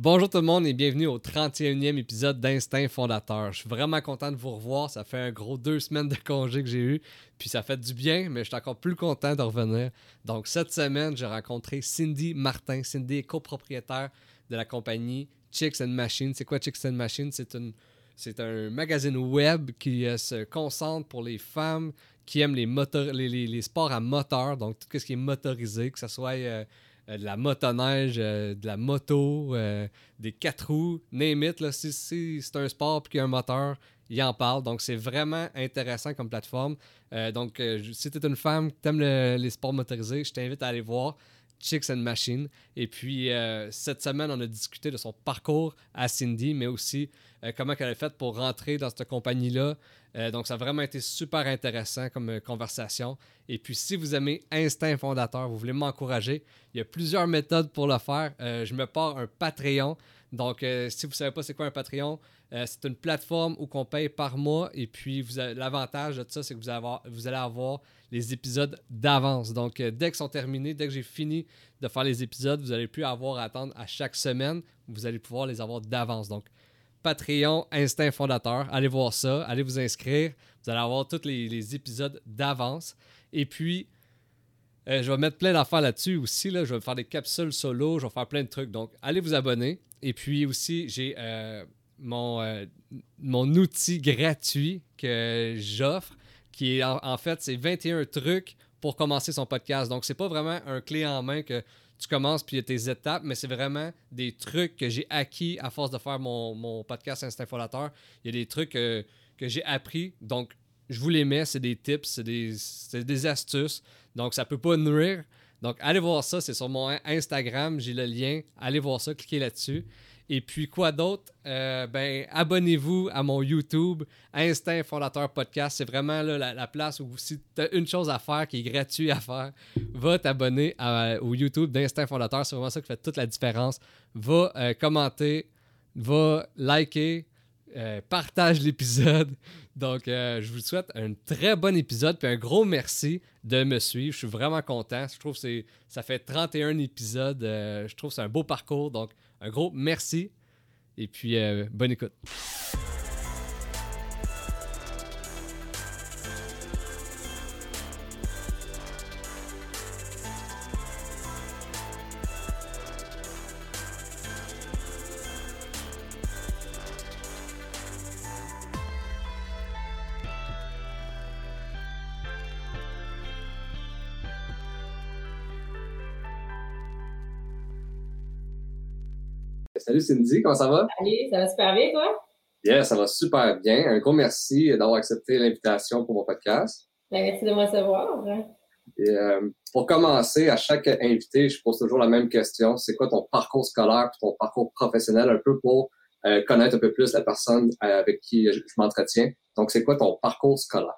Bonjour tout le monde et bienvenue au 31e épisode d'Instinct Fondateur. Je suis vraiment content de vous revoir. Ça fait un gros deux semaines de congé que j'ai eu, puis ça fait du bien, mais je suis encore plus content de revenir. Donc cette semaine, j'ai rencontré Cindy Martin. Cindy est copropriétaire de la compagnie Chicks and Machines. C'est quoi Chicks and Machines? C'est un magazine web qui euh, se concentre pour les femmes qui aiment les, les, les, sports à moteur, donc tout ce qui est motorisé, que ce soit euh, de la motoneige, euh, de la moto, euh, des quatre roues, name. Là, si, c'est un sport et qu'il y a un moteur, il en parle. Donc, c'est vraiment intéressant comme plateforme. donc, si tu es une femme qui aime les sports motorisés, je t'invite à aller voir Chicks and Machine. Et puis, cette semaine, on a discuté de son parcours à Cindy, mais aussi comment elle a fait pour rentrer dans cette compagnie-là. Donc, ça a vraiment été super intéressant comme conversation. Et puis, si vous aimez Instinct Fondateur, vous voulez m'encourager, il y a plusieurs méthodes pour le faire. Euh, je me pars un Patreon. Donc, euh, si vous ne savez pas c'est quoi un Patreon, euh, c'est une plateforme où on paye par mois. Et puis, l'avantage de ça, c'est que vous allez, avoir, vous allez avoir les épisodes d'avance. Donc, dès qu'ils sont terminés, dès que j'ai fini de faire les épisodes, vous n'allez plus avoir à attendre à chaque semaine. Vous allez pouvoir les avoir d'avance. Donc, Patreon, Instinct Fondateur, allez voir ça, allez vous inscrire. Vous allez avoir tous les épisodes d'avance. Et puis, euh, je vais mettre plein d'affaires là-dessus aussi. Là. Je vais faire des capsules solo, je vais faire plein de trucs. Donc, allez vous abonner. Et puis aussi, j'ai euh, mon, euh, mon outil gratuit que j'offre, qui est en, fait, c'est 21 trucs pour commencer son podcast. Donc, c'est pas vraiment un clé en main que tu commences puis il y a tes étapes, mais c'est vraiment des trucs que j'ai acquis à force de faire mon, mon podcast Instinct Fondateur. Il y a des trucs que j'ai appris. Donc, je vous les mets, c'est des tips, c'est des, des, astuces. Donc, ça peut pas nourrir. Donc, allez voir ça, c'est sur mon Instagram, j'ai le lien. Allez voir ça, cliquez là-dessus. Et puis, quoi d'autre? Euh, ben, abonnez-vous à mon YouTube, Instinct Fondateur Podcast. C'est vraiment la, place où si tu as une chose à faire qui est gratuite à faire, va t'abonner au YouTube d'Instinct Fondateur. C'est vraiment ça qui fait toute la différence. Va euh, commenter, va liker, euh, partage l'épisode. Donc, je vous souhaite un très bon épisode. Puis un gros merci de me suivre. Je suis vraiment content. Je trouve que ça fait 31 épisodes. Je trouve que c'est un beau parcours. Donc, un gros merci. Et puis, bonne écoute. Salut Cindy, comment ça va? Salut, ça va super bien, toi? Yeah, ça va super bien. Un gros merci d'avoir accepté l'invitation pour mon podcast. Ben, merci de me recevoir. Et, euh, pour commencer, à chaque invité, je pose toujours la même question. C'est quoi ton parcours scolaire et ton parcours professionnel, un peu pour euh, connaître un peu plus la personne euh, avec qui je m'entretiens? Donc, c'est quoi ton parcours scolaire?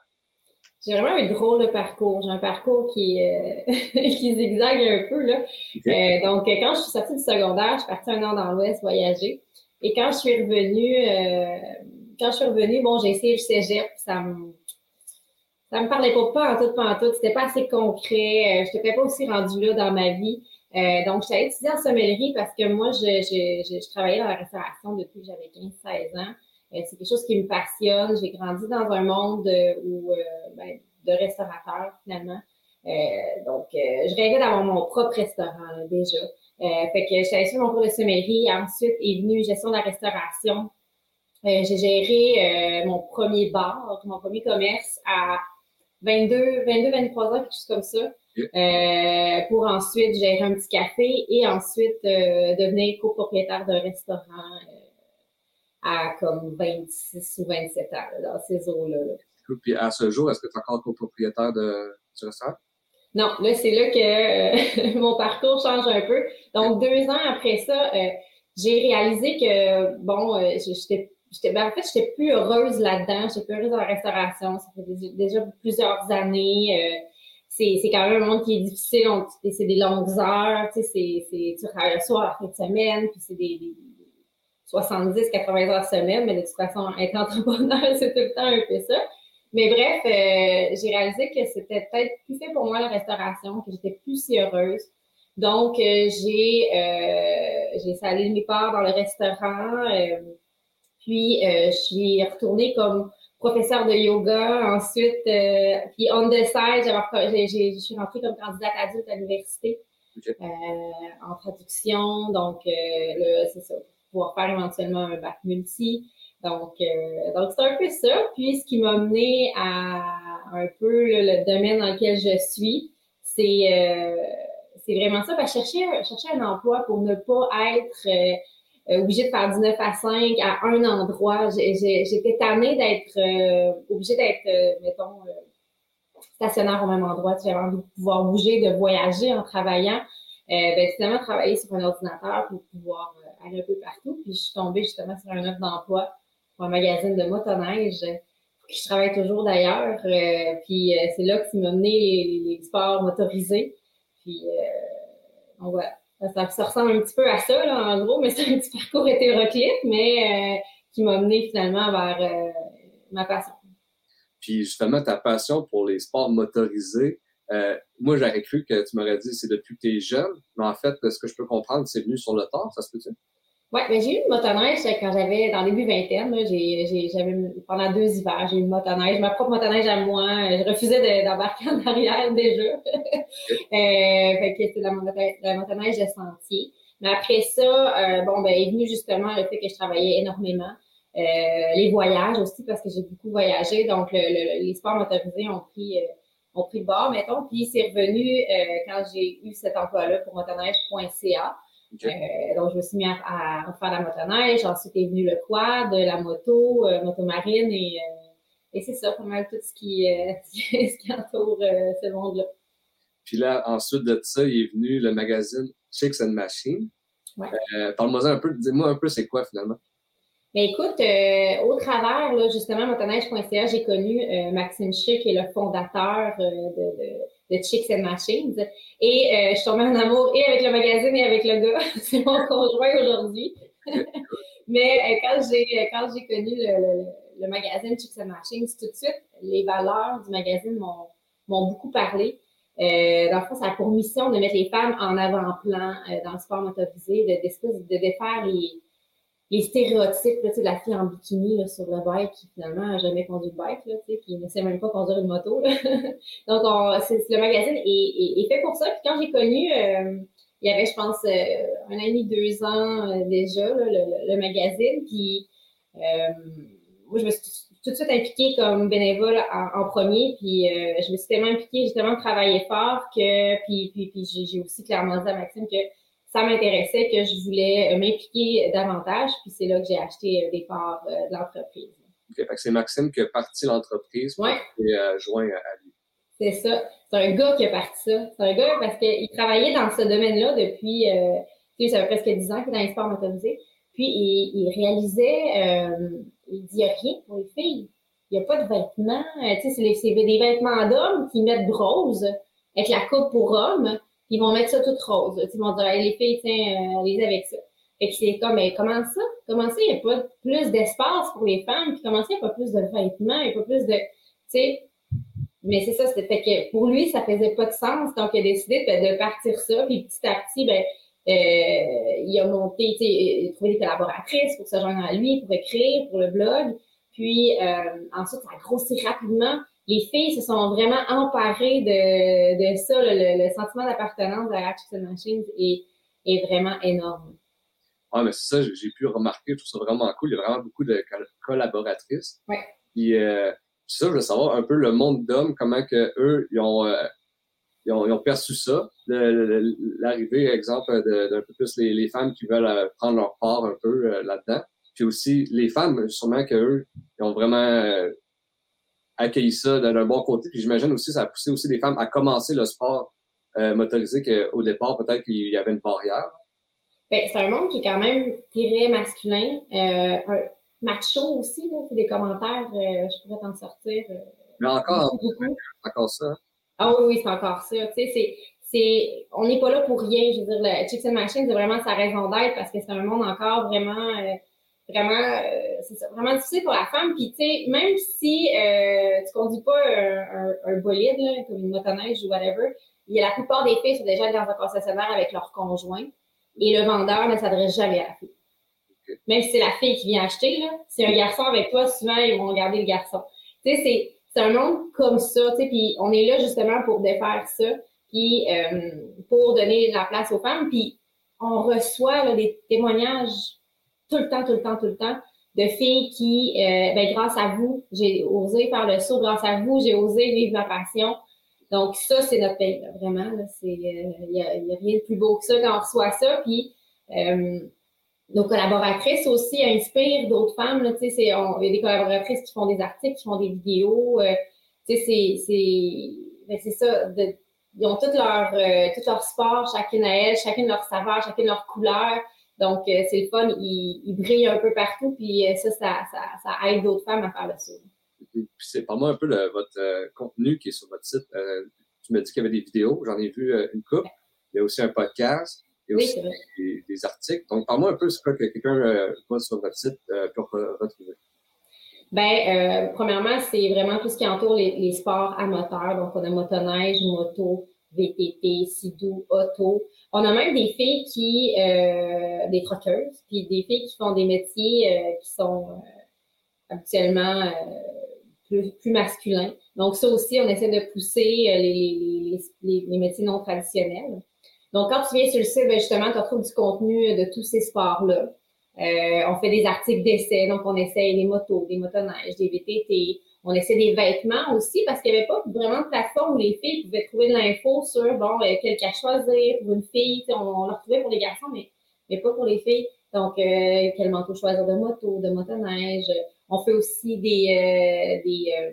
J'ai vraiment un drôle de parcours. J'ai un parcours qui, euh, qui zigzague un peu. Là. Euh, donc, quand je suis sortie du secondaire, je suis partie un an dans l'Ouest voyager. Et quand je suis revenue, euh, quand je suis revenue, bon, j'ai essayé le cégep, ça me, ça me parlait pas, pas en tout, pas en tout. C'était pas assez concret. je n'étais pas aussi rendue là dans ma vie. donc, j'allais étudier en sommellerie parce que moi, je, je, je, je travaillais dans la restauration depuis que j'avais 15-16 ans. Euh, c'est quelque chose qui me passionne. J'ai grandi dans un monde euh, où, euh, ben, de restaurateurs, finalement. donc, je rêvais d'avoir mon propre restaurant déjà. fait que j'ai fait mon cours de sommellerie. Ensuite est venu gestion de la restauration. j'ai géré mon premier bar, mon premier commerce à 22, 22, 23 ans, quelque chose comme ça. pour ensuite gérer un petit café et ensuite devenir copropriétaire d'un restaurant à comme 26 ou 27 ans, dans ces eaux-là. Puis à ce jour, est-ce que tu es encore copropriétaire de, du restaurant? Non, là, c'est là que mon parcours change un peu. Donc, deux ans après ça, euh, j'ai réalisé que, bon, euh, j'étais ben, en fait, j'étais plus heureuse là-dedans. J'étais plus heureuse dans la restauration. Ça fait déjà plusieurs années. Euh, c'est quand même un monde qui est difficile. C'est des longues heures. Tu sais, tu travailles le soir, la fin de semaine, puis c'est des, 70-80 heures semaine, mais de toute façon, être entrepreneur, c'est tout le temps un peu ça. Mais bref, euh, j'ai réalisé que c'était peut-être plus fait pour moi la restauration, que j'étais plus si heureuse. Donc, j'ai j'ai salé mes parts dans le restaurant. puis, je suis retournée comme professeur de yoga. Ensuite, puis on the side, je suis rentrée comme candidate adulte à l'université en traduction. Donc, c'est ça, pouvoir faire éventuellement un bac multi. Donc, euh, donc c'est un peu ça. Puis, ce qui m'a mené à un peu le domaine dans lequel je suis, c'est euh, c'est vraiment ça. Parce chercher, chercher un emploi pour ne pas être euh, euh obligé de faire du 9 à 5 à un endroit. J'étais tannée d'être euh, obligée d'être, mettons, stationnaire au même endroit. J'avais envie de pouvoir bouger, de voyager en travaillant. Ben, finalement, travailler sur un ordinateur pour pouvoir aller un peu partout. Puis, je suis tombée justement sur un offre d'emploi un magazine de motoneige. Je travaille toujours d'ailleurs. Euh, puis euh, c'est là que m'a mené les, sports motorisés. Puis euh, voilà. Ça, ressemble un petit peu à ça, en gros, mais c'est un petit parcours hétéroclite, mais qui m'a mené finalement vers ma passion. Puis justement, ta passion pour les sports motorisés, moi, j'aurais cru que tu m'aurais dit c'est depuis que tu es jeune, mais en fait, ce que je peux comprendre, c'est venu sur le tard, ça se peut-tu? Oui, mais j'ai eu une motoneige quand j'avais dans le début vingtaine. J'avais pendant deux hivers, j'ai eu une motoneige, ma propre motoneige à moi. Je refusais d'embarquer en arrière déjà. euh, fait que c'était la, la, motoneige de sentier. Mais après ça, euh, bon, ben, est venu justement le fait que je travaillais énormément. Euh, les voyages aussi, parce que j'ai beaucoup voyagé. Donc, le, les sports motorisés ont pris, euh, ont pris le bord, mettons. Puis, c'est revenu euh, quand j'ai eu cet emploi-là pour motoneige.ca. Euh, donc, je me suis mis à, à, faire la motoneige. Ensuite est venu le quad, la moto, euh, moto marine et, euh, et c'est ça, pas mal tout ce qui, ce qui entoure ce monde-là. Puis là, ensuite de ça, il est venu le magazine Chicks and Machine. Ouais. Parle-moi un peu, dis-moi un peu c'est quoi finalement? Ben écoute, au travers, là, justement, motoneige.ca, j'ai connu Maxime Chic, qui est le fondateur de de Chicks and Machines. Et euh, je suis tombée en amour et avec le magazine et avec le gars. C'est mon conjoint aujourd'hui. Mais euh, quand j'ai quand j'ai connu le, le, magazine Chicks and Machines, tout de suite, les valeurs du magazine m'ont beaucoup parlé. Euh, dans le fond, ça a pour mission de mettre les femmes en avant-plan euh, dans le sport motorisé, de, de, de défaire les, les stéréotypes là, de la fille en bikini là, sur le bike qui finalement n'a jamais conduit de bike, là, qui ne sait même pas conduire une moto. Là. Donc, on, le magazine est, est, fait pour ça. Puis quand j'ai connu, euh, il y avait, je pense, euh, un an et demi, deux ans euh, déjà, là, le, le, magazine. Puis moi, je me suis tout de suite impliquée comme bénévole en, premier. Puis je me suis tellement impliquée, j'ai tellement travaillé fort que, puis, puis, puis j'ai aussi clairement dit à Maxime que ça m'intéressait, que je voulais euh, m'impliquer davantage. Puis c'est là que j'ai acheté euh, des parts euh, de l'entreprise. OK, c'est Maxime qui a parti l'entreprise ouais. et euh, joint à lui. C'est ça. C'est un gars qui a parti ça. C'est un gars parce qu'il travaillait dans ce domaine-là depuis, euh, tu sais, ça fait presque 10 ans qu'il est dans les sports motorisés. Puis il, il réalisait, euh, il dit, il n'y a rien pour les filles. Il n'y a pas de vêtements. tu sais, c'est des vêtements d'hommes qui mettent rose avec la coupe pour hommes ils vont mettre ça tout rose. Ils vont dire, les filles, tiens, euh, allez avec ça. Fait que c'est comme, mais comment ça? Comment ça, il n'y a pas plus d'espace pour les femmes? Puis comment ça, il n'y a pas plus de vêtements? Il n'y a pas plus de, tu sais, mais c'est ça, c'était que pour lui, ça faisait pas de sens. Donc, il a décidé de, de partir ça. Puis petit à petit, ben, euh, il a monté, tu sais, il a trouvé des collaboratrices pour se joindre à lui, pour écrire, pour le blog. Puis euh, ensuite, ça a grossi rapidement les filles se sont vraiment emparées de, de ça. Le, sentiment d'appartenance à Action Machines est, est vraiment énorme. Oui, mais c'est ça, j'ai pu remarquer, je trouve ça vraiment cool. Il y a vraiment beaucoup de collaboratrices. Oui. Puis, euh, ça, je veux savoir un peu le monde d'hommes, comment que eux, ils ont, euh, ils ont, ils ont, perçu ça. L'arrivée, exemple, d'un peu plus les, les, femmes qui veulent euh, prendre leur part un peu euh, là-dedans. Puis aussi, les femmes, sûrement qu'eux, ils ont vraiment accueilli ça d'un bon côté. Puis j'imagine aussi, ça a poussé aussi des femmes à commencer le sport euh, motorisé qu'au départ, peut-être qu'il y avait une barrière. Ben, c'est un monde qui est quand même très masculin. Euh, un macho aussi, là, des commentaires, euh, je pourrais t'en sortir. Euh, Mais encore, encore ça. Ah oui, oui, c'est encore ça. Tu sais, c'est, c'est, on n'est pas là pour rien. Je veux dire, le Chicks and Machine, c'est vraiment sa raison d'être parce que c'est un monde encore vraiment vraiment, euh, c'est vraiment difficile pour la femme. Puis, tu sais, même si euh, tu conduis pas un, bolide, là, comme une motoneige ou whatever, il y a la plupart des filles sont déjà dans un concessionnaire avec leur conjoint et le vendeur ne s'adresse jamais à la fille. Même si c'est la fille qui vient acheter, là, c'est un garçon avec toi, souvent ils vont regarder le garçon. Tu sais, c'est, c'est un monde comme ça, tu sais, puis on est là justement pour défaire ça, puis euh, pour donner la place aux femmes, puis on reçoit des témoignages tout le temps, tout le temps, tout le temps de filles qui, euh, ben, grâce à vous, j'ai osé faire le saut, grâce à vous, j'ai osé vivre ma passion. Donc ça, c'est notre pays, vraiment. Il n'y euh, a, rien de plus beau que ça quand on reçoit ça. Puis euh, nos collaboratrices aussi inspirent d'autres femmes. Là, il y a des collaboratrices qui font des articles, qui font des vidéos. Euh, c'est, c'est, ben, c'est ça. De, ils ont tout leur, euh, tout leur sport, chacune à elles, chacune leur saveur, chacune leur couleur. Donc, euh, c'est le fun, ils, brillent un peu partout, puis euh, ça, ça, ça, ça aide d'autres femmes à faire le saut. Puis c'est pas moi un peu le, votre contenu qui est sur votre site. tu m'as dit qu'il y avait des vidéos, j'en ai vu une coupe. Il y a aussi un podcast, il y a Oui, aussi des, des articles. Donc, parle-moi un peu ce que quelqu'un euh, va sur votre site euh, pour re- retrouver? Euh, premièrement, c'est vraiment tout ce qui entoure les, les sports à moteur. Donc, on a motoneige, moto, VTT, sidou, auto. On a même des filles qui, euh, des troqueuses, puis des filles qui font des métiers euh, qui sont euh, habituellement euh, plus, plus masculins. Donc, ça aussi, on essaie de pousser euh, les, les, les, les métiers non traditionnels. Donc, quand tu viens sur le site, ben, justement, tu retrouves du contenu de tous ces sports-là. Euh, on fait des articles d'essai, donc on essaie des motos, des motoneiges, des VTT. On essaie des vêtements aussi parce qu'il n'y avait pas vraiment de plateforme où les filles pouvaient trouver de l'info sur bon euh, quel cas choisir pour une fille. On, on le retrouvait pour les garçons, mais, mais pas pour les filles. Donc, euh, quel manteau choisir de moto, de motoneige? On fait aussi des, euh, des, euh,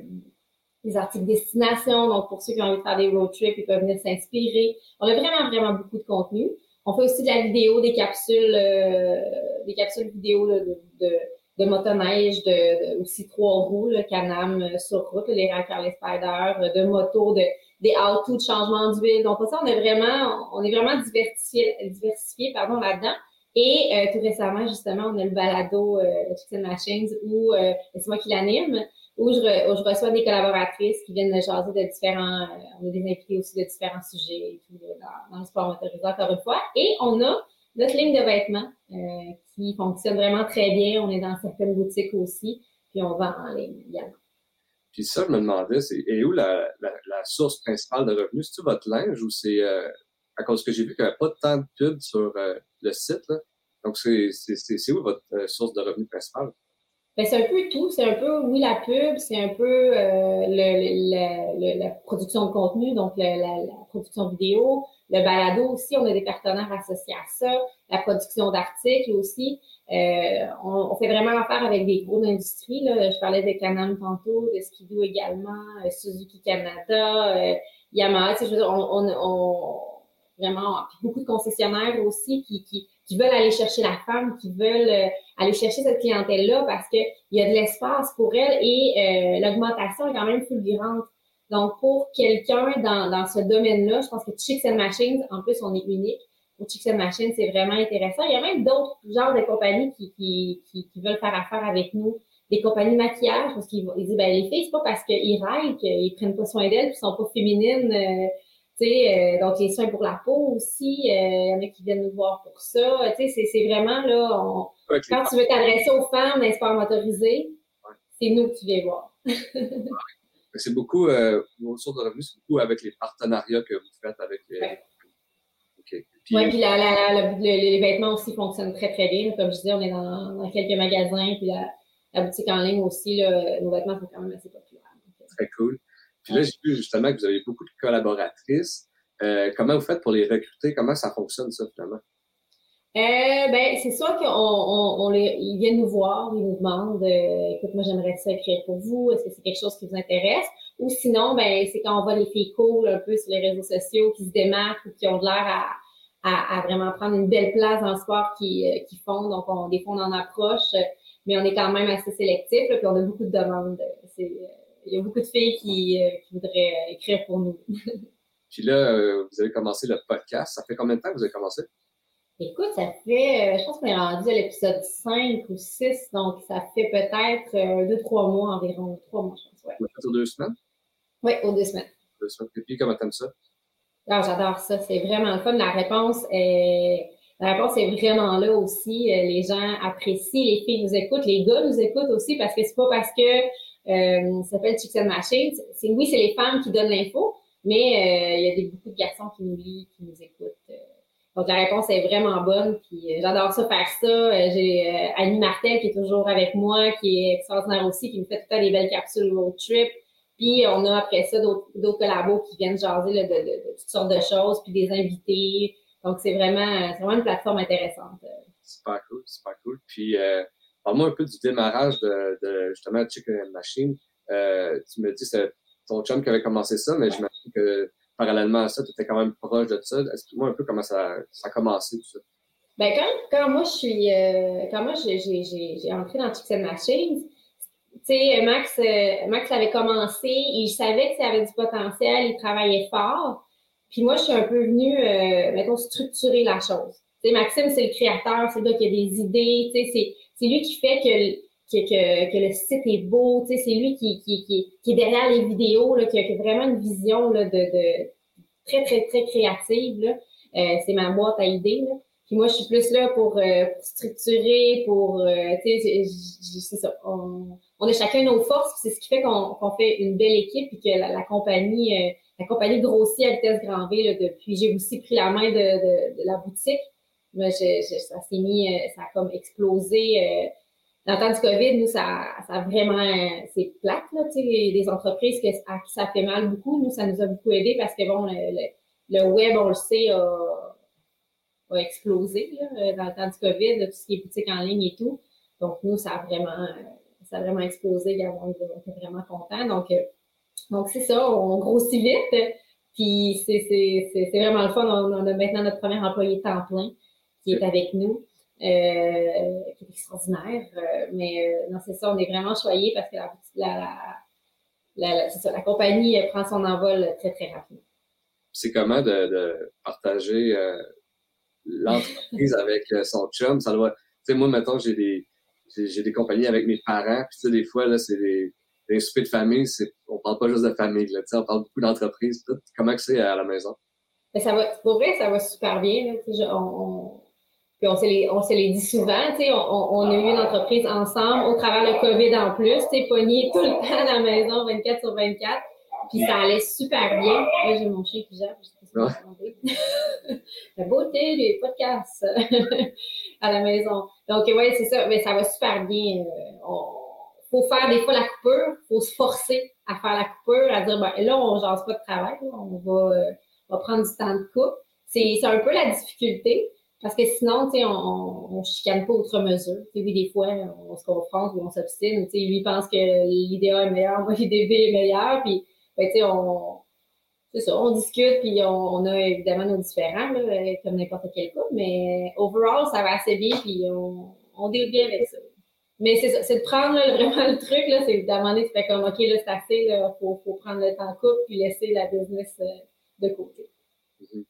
des articles destination. Donc, pour ceux qui ont envie de faire des road trips, ils peuvent venir s'inspirer. On a vraiment, vraiment beaucoup de contenu. On fait aussi de la vidéo, des capsules, euh, des capsules vidéo de, de, de motoneige, de, de aussi trois roues, le Canam euh, sur route, les Racker, les Spider, euh, de moto, de, des how-to de changement d'huile. Donc, pour ça, on est vraiment, on est vraiment diversifié, diversifié pardon, là-dedans. Et euh, tout récemment, justement, on a le balado euh, Chicken Machines où euh, c'est moi qui l'anime, où je, re- où je reçois des collaboratrices qui viennent jaser de différents, euh, on a des invités aussi de différents sujets et tout, dans, dans le sport motorisé encore une fois. Et on a notre ligne de vêtements euh, qui fonctionne vraiment très bien. On est dans certaines boutiques aussi, puis on vend en ligne également. Puis ça, je me demandais, c'est où la, source principale de revenus? C'est-tu votre linge ou c'est euh, à cause que j'ai vu qu'il n'y avait pas tant de pubs sur euh, le site, là? Donc, c'est où votre source de revenus principale? Ben, c'est un peu tout. C'est un peu, oui, la pub, c'est un peu euh, le, le- le- la production de contenu, donc la, la production vidéo, le balado aussi. On a des partenaires associés à ça, la production d'articles aussi. Euh, on, on fait vraiment affaire avec des gros industries. Là. Je parlais de Canam tantôt, de Skidoo également, euh, Suzuki Canada, euh, Yamaha. Tu sais, je veux dire, on, on, on- vraiment beaucoup de concessionnaires aussi qui, qui, qui veulent aller chercher la femme, qui veulent euh, aller chercher cette clientèle-là parce qu'il y a de l'espace pour elle et euh, l'augmentation est quand même fulgurante. Donc, pour quelqu'un dans, dans ce domaine-là, je pense que Chicks Machines, en plus, on est unique. Pour Chicks Machines, c'est vraiment intéressant. Il y a même d'autres genres de compagnies qui, qui, qui, veulent faire affaire avec nous. Des compagnies de maquillage, parce qu'ils disent, ben, les filles, c'est pas parce qu'ils râlent qu'ils prennent pas soin d'elles, qu'ils sont pas féminines, euh, euh, donc les soins pour la peau aussi, euh, il y en a qui viennent nous voir pour ça. Tu sais, c'est- vraiment là, on, quand tu veux t'adresser aux femmes dans les sports motorisés, c'est nous que tu viens voir. C'est beaucoup, euh, vos sources de revenus, c'est beaucoup avec les partenariats que vous faites avec les. Ouais. Puis, Oui, puis la, la, la- le- les vêtements aussi fonctionnent très, très bien. Comme je disais, on est dans, dans quelques magasins, puis la, boutique en ligne aussi, là, nos vêtements sont quand même assez populaires. Donc, euh, très cool. Puis là, j'ai vu justement que vous avez beaucoup de collaboratrices. Euh, comment vous faites pour les recruter? Comment ça fonctionne, ça, finalement? Euh, ben, c'est sûr qu'on on, on les, ils viennent nous voir, ils nous demandent, euh, écoute, moi j'aimerais ça écrire pour vous, est-ce que c'est quelque chose qui vous intéresse? Ou sinon, ben, c'est quand on voit les filles un peu sur les réseaux sociaux qui se démarquent ou qui ont de l'air à, à, vraiment prendre une belle place dans le sport qu'ils euh, font. Donc, on, des fois, on en approche, mais on est quand même assez sélectif, puis on a beaucoup de demandes. C'est, euh, Il y a beaucoup de filles qui, euh, qui voudraient euh, écrire pour nous. Puis là, euh, vous avez commencé le podcast. Ça fait combien de temps que vous avez commencé? Écoute, ça fait, je pense qu'on est rendu à l'épisode 5 ou 6, donc ça fait peut-être euh, deux, trois mois environ. Trois mois, je pense, ouais. Aux deux semaines? Oui, aux deux semaines. Deux semaines. Et puis, comment t'aimes ça? Ah, j'adore ça. C'est vraiment le fun. La réponse est, la réponse est vraiment là aussi. Les gens apprécient, les filles nous écoutent, les gars nous écoutent aussi parce que c'est pas parce que euh, ça s'appelle Chicks and Machines. C'est, oui, c'est les femmes qui donnent l'info, mais euh, il y a des, beaucoup de garçons qui nous lisent, qui nous écoutent. Euh. Donc la réponse est vraiment bonne. Puis j'adore ça faire ça. J'ai Annie Martel qui est toujours avec moi, qui est extraordinaire aussi, qui me fait tout le temps des belles capsules road trip. Puis on a après ça d'autres, collabos qui viennent jaser là, de, toutes sortes de choses, puis des invités. Donc c'est vraiment, c'est vraiment une plateforme intéressante. Super cool, super cool. Puis euh, parle-moi un peu du démarrage de, de justement Chicken Machine. Euh, tu me dis que c'est ton chum qui avait commencé ça, mais j'imagine que parallèlement à ça, tu étais quand même proche de ça. Explique-moi un peu comment ça, ça a commencé tout ça. Ben quand, quand moi je suis euh, quand moi j'ai, j'ai, j'ai entré dans Chicken Machine, tu sais, Max, euh, Max avait commencé, il savait que ça avait du potentiel, il travaillait fort. Puis moi, je suis un peu venue, mettons, structurer la chose. Maxime, c'est le créateur, c'est le gars qui a des idées, c'est lui qui fait que, le site est beau, c'est lui qui, est derrière les vidéos, qui, a, vraiment une vision très, très, très créative. Euh, c'est ma boîte à idées. Puis moi, je suis plus là pour, euh, structurer, pour, euh, c'est ça. On, a chacun nos forces, c'est ce qui fait qu'on fait une belle équipe et que la, compagnie, grossit à vitesse grand V là, depuis. J'ai aussi pris la main de la boutique. Je, ça s'est mis, euh, ça a comme explosé. Euh, dans le temps du COVID, nous, ça, a vraiment, c'est plate, là, tu sais, des entreprises à qui ça fait mal beaucoup. Nous, ça nous a beaucoup aidé parce que, bon, le, web, on le sait, a, explosé, là, dans le temps du COVID, tout ce qui est boutique en ligne et tout. Donc, nous, ça a vraiment, ça vraiment explosé. On était vraiment contents. Donc, euh, donc c'est ça, on grossit vite. Puis c'est vraiment le fun. On, a maintenant notre premier employé temps plein qui est avec nous, euh, qui est extraordinaire. Euh, mais non, c'est ça, on est vraiment choyés parce que la, la, ça, la compagnie prend son envol très, très rapidement. C'est comment de, de partager l'entreprise avec son chum? Ça doit, tu sais, moi, mettons, j'ai des, j'ai des compagnies avec mes parents, puis tu sais, des fois, là, c'est des, des soupers de famille, c'est, on parle pas juste de famille, là, tu sais, on parle beaucoup d'entreprise. Comment que c'est à la maison? Ben, ça va, pour vrai, ça va super bien, là, on, puis on se les, on se les dit souvent, tu sais, on, on, a eu une entreprise ensemble, au travers le COVID en plus, tu sais, pogné tout le temps à la maison, 24 sur 24. Puis ça allait super bien. Là, j'ai mon chien qui jappe, je sais pas si La beauté des podcasts à la maison. Donc, ouais, c'est ça. Mais ça va super bien. Il euh, faut faire des fois la coupure. faut se forcer à faire la coupure, à dire, ben, là, on jase pas de travail. On va, euh, va prendre du temps de coupe. C'est un peu la difficulté. Parce que sinon, tu sais, on, on chicane pas outre mesure. Sais, des fois, on se confronte ou on s'obstine. Tu sais, lui pense que l'idéal est meilleur, moi, l'idée est meilleur. Puis, ben, tu sais, on, ça, on discute, puis on, a évidemment nos différents, là, comme n'importe quel cas, mais overall, ça va assez bien, puis on, on bien avec ça. Mais c'est ça, c'est de prendre vraiment le truc, là, c'est d'amener, tu fais comme, OK, là, c'est assez, là, faut, faut prendre le temps couple, puis laisser la business euh, de côté. Mm-hmm.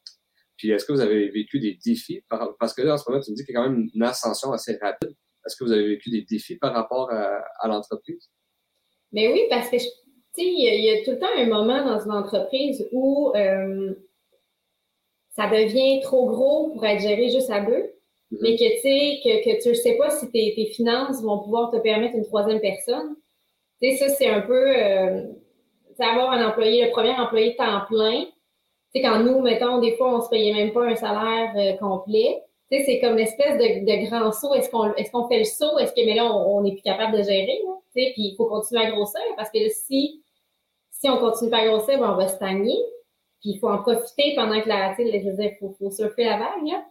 Puis est-ce que vous avez vécu des défis, parce que là, en ce moment, tu me dis qu'il y a quand même une ascension assez rapide. Est-ce que vous avez vécu des défis par rapport à, à l'entreprise? Mais oui, parce que je, il y, a tout le temps un moment dans une entreprise où euh, ça devient trop gros pour être géré juste à deux, mm-hmm. mais que tu sais, que, que tu ne sais pas si tes, tes, finances vont pouvoir te permettre une troisième personne. Tu sais, ça, c'est un peu, euh, avoir un employé, le premier employé temps plein. Tu sais, quand nous, mettons, des fois, on se payait même pas un salaire euh, complet. Tu sais, c'est comme l'espèce de, de grand saut. Est-ce qu'on est-ce qu'on fait le saut? Est-ce que, mais là, on n'est plus capable de gérer, Tu sais, puis il faut continuer à grossir parce que si si on continue pas à grossir, ben, on va stagner. Puis il faut en profiter pendant que la, tu sais, je veux dire, faut, faut surfer la vague, là.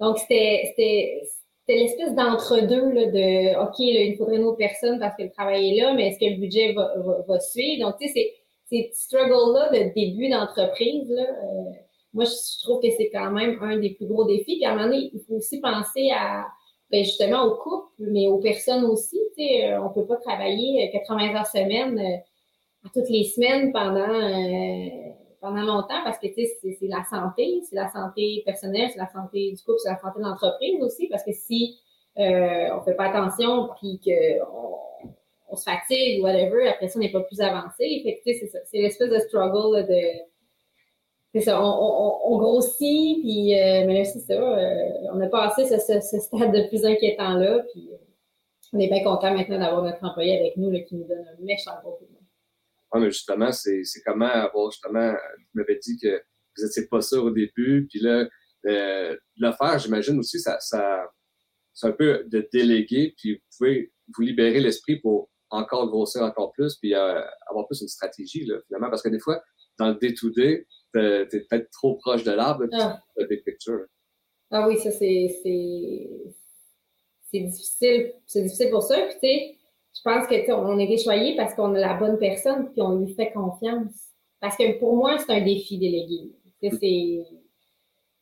Donc, c'était, c'était, l'espèce d'entre-deux, là, de, OK, là, il faudrait une autre personne parce que le travail est là, mais est-ce que le budget va, va, suivre? Donc, tu sais, ces struggles-là de début d'entreprise, là, euh, moi, je trouve que c'est quand même un des plus gros défis. Puis à un moment donné, il faut aussi penser à, ben, justement, aux couples, mais aux personnes aussi. Tu sais, euh, on peut pas travailler 80 heures semaine euh, toutes les semaines pendant euh, pendant longtemps parce que c'est la santé, c'est la santé personnelle, c'est la santé du couple, c'est la santé de l'entreprise aussi parce que si euh, on fait pas attention puis que on, se fatigue whatever, après ça on n'est pas plus avancé. C'est ça, c'est l'espèce de struggle de c'est ça, on, grossit, puis euh, mais c'est ça, euh, on a passé ce, stade de plus inquiétant-là, puis on est bien content maintenant d'avoir notre employé avec nous là, qui nous donne un méchant gros coup Oui, mais justement, c'est comment avoir justement, vous m'avez dit que vous n'étiez pas sûr au début, puis là, euh, le faire, j'imagine aussi, ça, ça c'est un peu de déléguer, puis vous pouvez vous libérer l'esprit pour encore grossir encore plus, puis euh, avoir plus une stratégie, là, finalement, parce que des fois, dans le day-to-day, t'es peut-être trop proche de l'arbre, ah. des pictures. Ah oui, ça, c'est, c'est, difficile. C'est difficile pour ça. Puis, tu sais, je pense que, on est choyé parce qu'on a la bonne personne, puis on lui fait confiance. Parce que pour moi, c'est un défi délégué. C'est,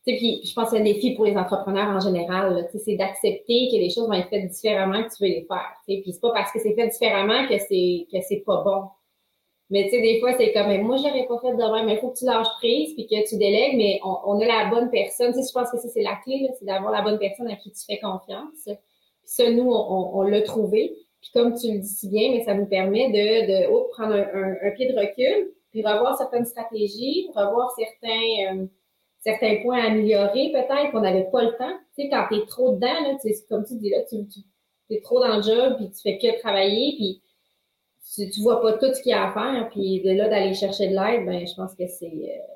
puis je pense que c'est un défi pour les entrepreneurs en général. C'est d'accepter que les choses vont être faites différemment que tu veux les faire. Puis c'est pas parce que c'est fait différemment que c'est que c'est pas bon. Mais tu sais, des fois, c'est comme, moi, je l'aurais pas fait de même, mais il faut que tu lâches prise puis que tu délègues, mais on, a la bonne personne. Tu sais, je pense que ça, c'est la clé, c'est d'avoir la bonne personne à qui tu fais confiance. Puis ça, nous, on, on, l'a trouvé. Puis comme tu le dis si bien, mais ça nous permet de, de oh, prendre un, un, pied de recul, puis revoir certaines stratégies, revoir certains, euh, certains points à améliorer peut-être qu'on n'avait pas le temps. Tu sais, quand tu es trop dedans, là, comme tu dis là, tu, tu es trop dans le job, puis tu fais que travailler, puis tu, tu vois pas tout ce qu'il y a à faire, puis de là d'aller chercher de l'aide, ben je pense que c'est euh,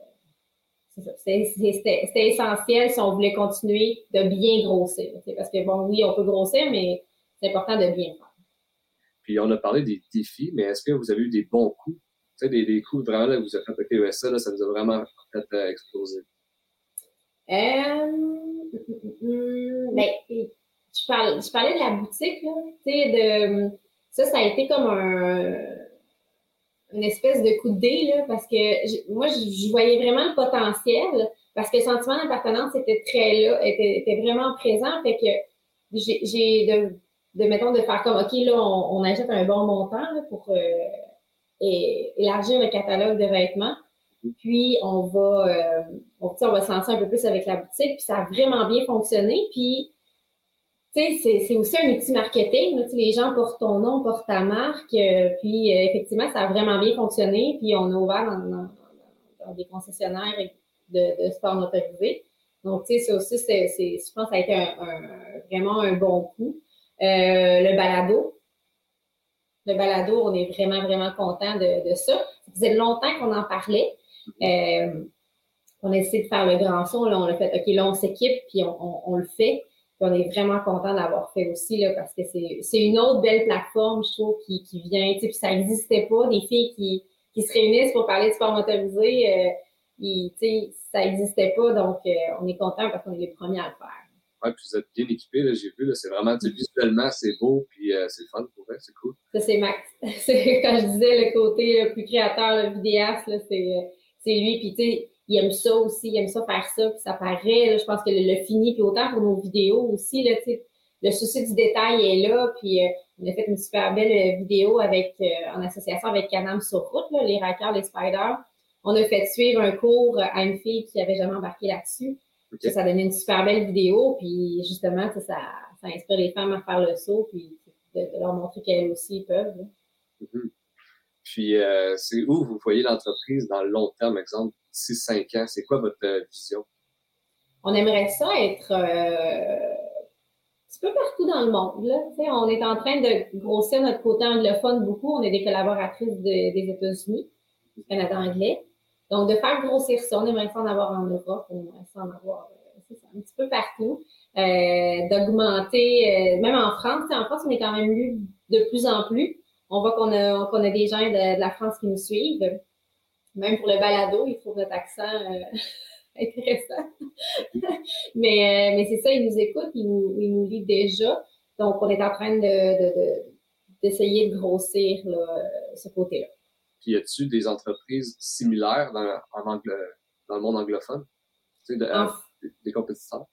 c'était essentiel si on voulait continuer de bien grossir. Parce que bon, oui, on peut grossir, mais c'est important de bien faire. Puis on a parlé des défis, mais est-ce que vous avez eu des bons coups? Tu des, des coups vraiment là, vous avez fait OK, ça, là, ça vous a vraiment fait euh, exploser. Euh, ben, je, parlais, je parlais de la boutique, là, de ça, ça a été comme un, une espèce de coup de dé, là, parce que moi, je, voyais vraiment le potentiel, parce que le sentiment d'appartenance était très là, était, était, vraiment présent, fait que j'ai de, de, mettons, de faire comme, OK, là, on, on achète un bon montant là, pour euh, élargir le catalogue de vêtements. Puis on va, euh, on, on va se un peu plus avec la boutique. Puis ça a vraiment bien fonctionné. Puis c'est aussi un outil marketing. les gens portent ton nom, portent ta marque. Euh, puis, euh, effectivement, ça a vraiment bien fonctionné. Puis, on a ouvert dans, des concessionnaires de, de sport motorisé. Donc, tu sais, ça aussi, je pense que ça a été un, vraiment un bon coup. Euh, le balado. Le balado, on est vraiment, vraiment content de, ça. Ça faisait longtemps qu'on en parlait. On a essayé de faire le grand son. Là, on a fait, OK, là, on s'équipe, puis on le fait on est vraiment content d'avoir fait aussi, là, parce que c'est une autre belle plateforme, je trouve, qui, qui vient, puis ça n'existait pas, des filles qui, qui se réunissent pour parler de sport motorisé, euh, ça n'existait pas, donc euh, on est content parce qu'on est les premiers à le faire. Ouais, puis vous êtes bien équipés, là, j'ai vu, là, c'est vraiment, visuellement, c'est beau, puis euh, c'est fun pour vrai, c'est cool. Ça, c'est Max. quand je disais le côté le plus créateur, le vidéaste, c'est lui, puis tu sais, il aime ça aussi, il aime ça faire ça, puis ça paraît. je pense que le, fini, puis autant pour nos vidéos aussi, là, le souci du détail est là, puis euh, on a fait une super belle euh, vidéo avec euh, en association avec Canam sur route, les rackers, les spiders. On a fait suivre un cours à une fille qui avait jamais embarqué là-dessus. Ça, a donné une super belle vidéo, puis justement, ça, ça inspire les femmes à faire le saut, puis de, leur montrer qu'elles aussi peuvent. Puis, c'est où vous voyez l'entreprise dans le long terme, exemple, 6-5 ans? C'est quoi votre euh, vision? On aimerait ça être euh, un petit peu partout dans le monde. On est en train de grossir notre côté anglophone beaucoup. On est des collaboratrices des États-Unis, du Canada anglais. Donc, de faire grossir ça, on aimerait ça en avoir en Europe, on aimerait ça en avoir euh, un petit peu partout. D'augmenter, même en France, en France, on est quand même lu de plus en plus. On voit qu'on a, qu'on a des gens de, la France qui nous suivent. Même pour le balado, ils trouvent notre accent euh, intéressant. mais euh, mais c'est ça, ils nous écoutent, ils nous, ils nous lisent déjà. Donc, on est en train de, d'essayer de, grossir ce côté-là. Puis, y a-t-il des entreprises similaires dans, en dans le monde anglophone? Tu sais, euh, des, compétiteurs?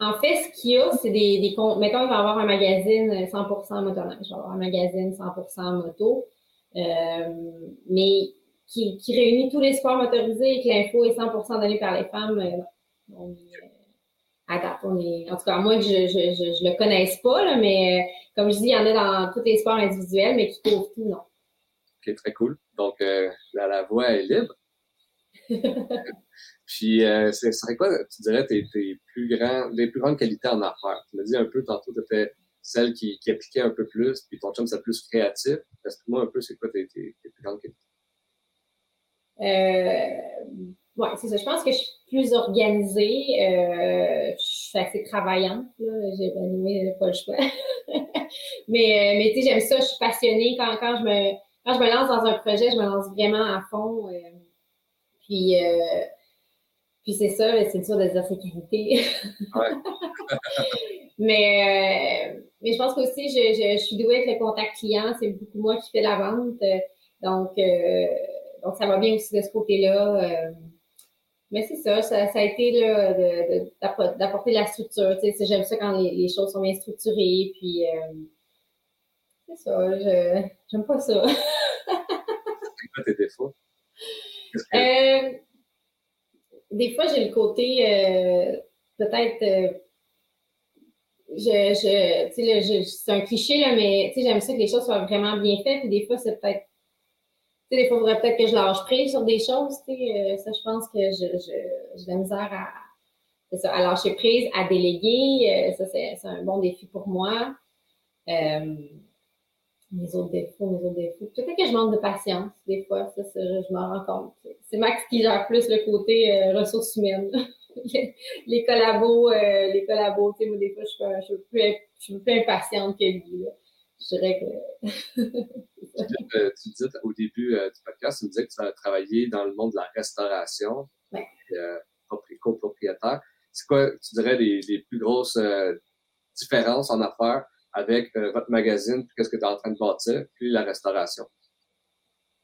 En fait, ce qu'il y a, c'est des, des Mettons, il va avoir un magazine 100% motoneige. Il va avoir un magazine 100% moto. mais qui, qui, réunit tous les sports motorisés et que l'info est 100% donnée par les femmes, euh, on est, euh, on est, en tout cas, moi, je, je, je, je le connaisse pas, là, mais euh, comme je dis, il y en a dans tous les sports individuels, mais qui couvrent tout, non. Ok, très cool. Donc, la, la voie est libre. Puis, euh, ce serait quoi, tu dirais, tes, tes plus grands, les plus grandes qualités en affaires? Tu m'as dit un peu tantôt, tu étais celle qui, qui appliquait un peu plus, puis ton chum, c'est plus créatif. Explique-moi un peu, c'est quoi tes, tes, tes, plus grandes qualités? Euh, ouais, c'est ça. Je pense que je suis plus organisée. Euh, je suis assez travaillante. J'ai animé pas le choix. mais euh, mais tu sais, j'aime ça. Je suis passionnée. Quand, quand, je me, quand je me lance dans un projet, je me lance vraiment à fond. Euh, puis, euh, puis c'est ça, c'est dur de dire. Ouais. mais, euh, mais je pense qu'aussi, je, je, je, suis douée avec le contact client. C'est beaucoup moi qui fais la vente. Donc, donc ça va bien aussi de ce côté-là. Mais c'est ça, ça, ça, a été d'apporter de, la structure. Tu sais, J'aime ça quand les, les, choses sont bien structurées. Puis, euh, c'est ça, je j'aime pas ça. c'est quoi tes défauts? Euh, des fois, j'ai le côté euh, peut-être. Euh, je, je, tu sais, c'est un cliché, là, mais j'aime ça que les choses soient vraiment bien faites. Puis des fois, c'est peut-être tu sais, des fois, il faudrait peut-être que je lâche prise sur des choses. Euh, ça, je pense que je, je, j'ai de la misère à, ça, à lâcher prise, à déléguer. Euh, ça, c'est, c'est un bon défi pour moi. Mes autres défauts, mes autres défauts. Peut-être que je manque de patience, des fois. Ça, ça je, m'en rends compte. C'est Max qui gère plus le côté euh, ressources humaines. les, les collabos, euh, les collabos, tu sais, moi, des fois, je suis, je suis, plus, je suis plus impatiente que lui, là. Je dirais que tu disais au début euh, du podcast, tu me disais que tu as travaillé dans le monde de la restauration, ouais. copropriétaire. C'est quoi, tu dirais, les, les plus grosses différences en affaires avec euh, votre magazine, puis qu'est-ce que tu es en train de bâtir, puis la restauration?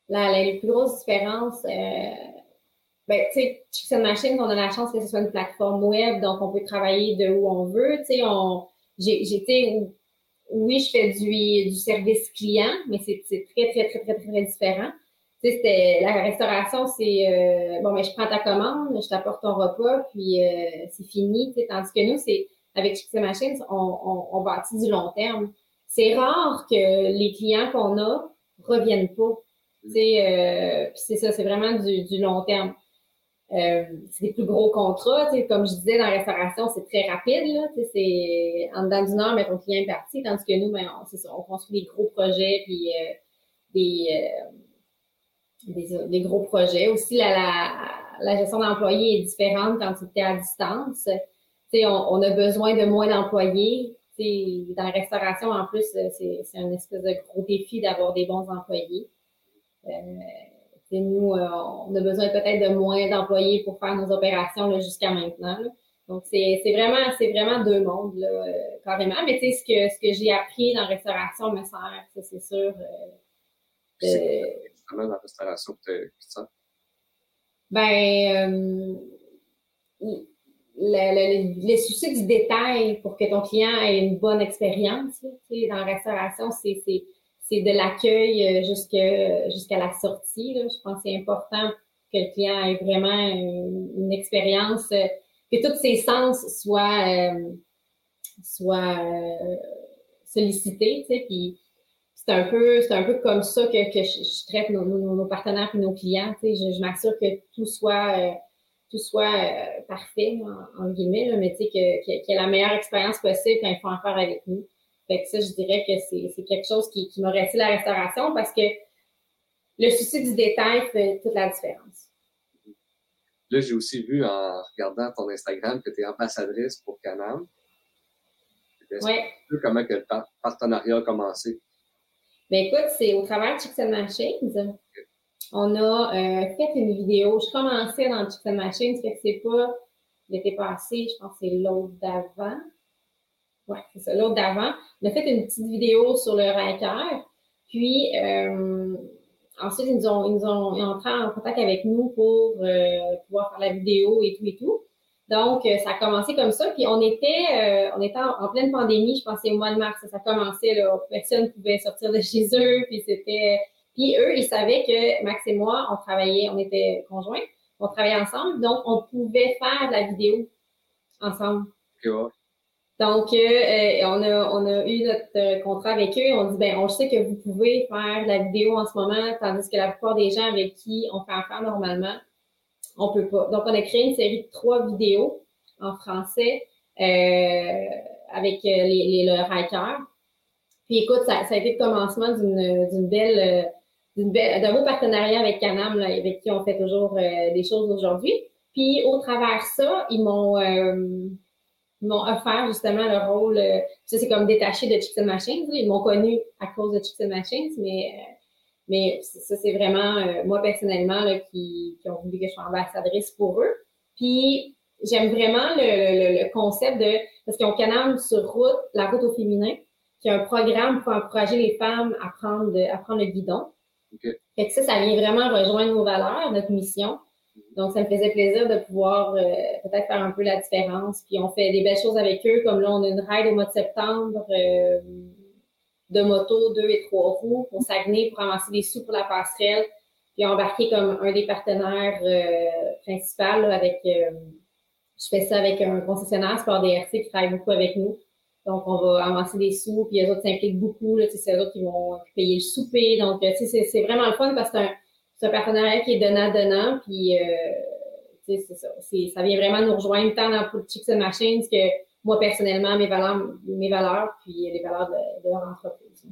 La, plus grosses différences, ben, tu sais, machine, on a la chance que ce soit une plateforme web, donc on peut travailler de où on veut. Tu sais, oui, je fais du, service client, mais c'est très, très, très, très, très différent. Tu sais, la restauration, c'est, euh, bon, mais je prends ta commande, je t'apporte ton repas, puis euh, c'est fini. Tandis que nous, c'est, avec Chick Machines, on, on, on bâtit du long terme. C'est rare que les clients qu'on a reviennent pas. Euh, c'est ça, c'est vraiment du, du long terme. Euh, c'est des plus gros contrats. Comme je disais, dans la restauration, c'est très rapide. Là, en dedans d'une heure, mais ton client est parti. Tandis que nous, ben, on, construit des gros projets puis des, euh, des, des, gros projets. Aussi, la, la, la gestion d'employés est différente quand tu es à distance. On, on a besoin de moins d'employés. Dans la restauration, en plus, c'est un espèce de gros défi d'avoir des bons employés. Euh, nous, euh, on a besoin peut-être de moins d'employés pour faire nos opérations jusqu'à maintenant. Là. Donc, c'est vraiment, c'est vraiment deux mondes, là, euh, carrément. Mais tu sais, ce que, ce que j'ai appris dans la restauration me sert, ça, c'est sûr. Euh, c'est dans la restauration que tu Ben, euh, le, le, les soucis du détail pour que ton client ait une bonne expérience. Là, dans la restauration, c'est c'est de l'accueil euh, jusqu'à la sortie. Là. Je pense que c'est important que le client ait vraiment une, une expérience, euh, que tous ses sens soient, euh, soient euh, sollicités. Tu sais, c'est un peu c'est un peu comme ça que, que je, je traite nos, nos, nos, partenaires et nos clients. Tu sais, je, je m'assure que tout soit euh, tout soit euh, parfait en, en, guillemets, là, mais tu sais que, y ait la meilleure expérience possible quand ils font affaire avec nous. Fait que ça, je dirais que c'est quelque chose qui, qui m'a resté la restauration parce que le souci du détail fait toute la différence. Là, j'ai aussi vu en regardant ton Instagram que tu es ambassadrice pour Canam. Oui. Comment que le partenariat a commencé? Ben écoute, c'est au travers de Chicks Machines. On a euh, fait une vidéo. Je commençais dans Chicks Machines, fait que c'est pas l'été passé, je pense que c'est l'autre d'avant. Ouais, c'est ça, l'autre d'avant. On a fait une petite vidéo sur le Riker. Puis euh, ensuite, ils nous ont, ils nous ont entré en contact avec nous pour euh, pouvoir faire la vidéo et tout et tout. Donc, ça a commencé comme ça. Puis on était, on était en, en, pleine pandémie, je pensais au mois de mars. Ça, ça commençait, là, personne ne pouvait sortir de chez eux. Puis c'était. Puis eux, ils savaient que Max et moi, on travaillait, on était conjoints, on travaillait ensemble, donc on pouvait faire la vidéo ensemble. Okay, donc, euh, euh, on, a, on a eu notre euh, contrat avec eux. On dit, ben, on sait que vous pouvez faire la vidéo en ce moment, tandis que la plupart des gens avec qui on fait affaire normalement on peut pas. Donc, on a créé une série de trois vidéos en français euh, avec les, les, le hiker. Puis écoute, ça, ça a été le commencement d'une belle d'un beau partenariat avec Canam, là, avec qui on fait toujours des choses aujourd'hui. Puis au travers ça, ils m'ont ils m'ont offert justement le rôle, euh, ça c'est comme détaché de Chicks Machines. Ils m'ont connu à cause de Chicks Machines, mais, euh, mais ça c'est vraiment euh, moi personnellement là, qui, qui ont voulu que je sois ambassadrice pour eux. Puis j'aime vraiment le, le, concept de parce qu'ils ont Canam sur route, la route au féminin, qui est un programme pour encourager les femmes à prendre, à prendre le guidon. Que ça, ça vient vraiment rejoindre nos valeurs, notre mission. Donc, ça me faisait plaisir de pouvoir euh, peut-être faire un peu la différence. Puis, on fait des belles choses avec eux, comme là, on a une ride au mois de septembre euh, de moto, deux et trois roues pour Saguenay pour avancer des sous pour la passerelle. Puis, embarqué comme un des partenaires euh, principaux avec, je fais ça avec un concessionnaire Sport DRC qui travaille beaucoup avec nous. Donc, on va avancer des sous, puis les autres s'impliquent beaucoup. C'est eux autres qui vont payer le souper. Donc, c'est vraiment le fun parce que c'est un c'est un partenariat qui est donnant-donnant, puis euh, c'est ça. Ça vient vraiment nous rejoindre tant dans Chicks and Machines que moi, personnellement, mes valeurs, mes valeurs puis les valeurs de, leur entreprise.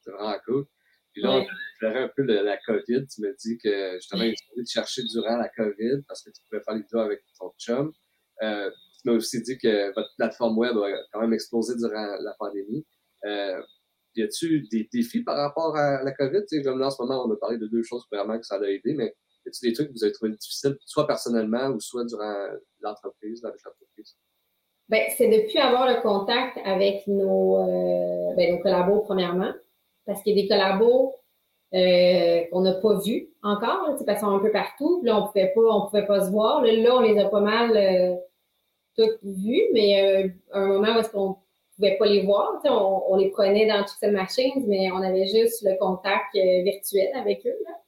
C'est vraiment cool. Puis là, on on un peu de la COVID. Tu me dis que justement, il de chercher durant la COVID parce que tu pouvais faire les vidéos avec ton chum. Euh, tu m'as aussi dit que votre plateforme web a quand même explosé durant la pandémie. Euh, y a-tu des défis par rapport à la COVID? Tu sais, comme là, en ce moment, on a parlé de deux choses vraiment que ça a aidé, mais y a-tu des trucs que vous avez trouvé difficiles, soit personnellement ou soit durant l'entreprise, avec l'entreprise? Ben, c'est de plus avoir le contact avec nos, euh, ben, nos collabos, premièrement, parce qu'il y a des collabos euh, qu'on n'a pas vus encore, là, parce sont un peu partout. Là, on pouvait pas, on pouvait pas se voir. Là, là on les a pas mal toutes vus, mais euh, à un moment où est-ce qu'on pouvait pas les voir. On, les prenait dans Chicken Machines, mais on avait juste le contact euh, virtuel avec eux. Là.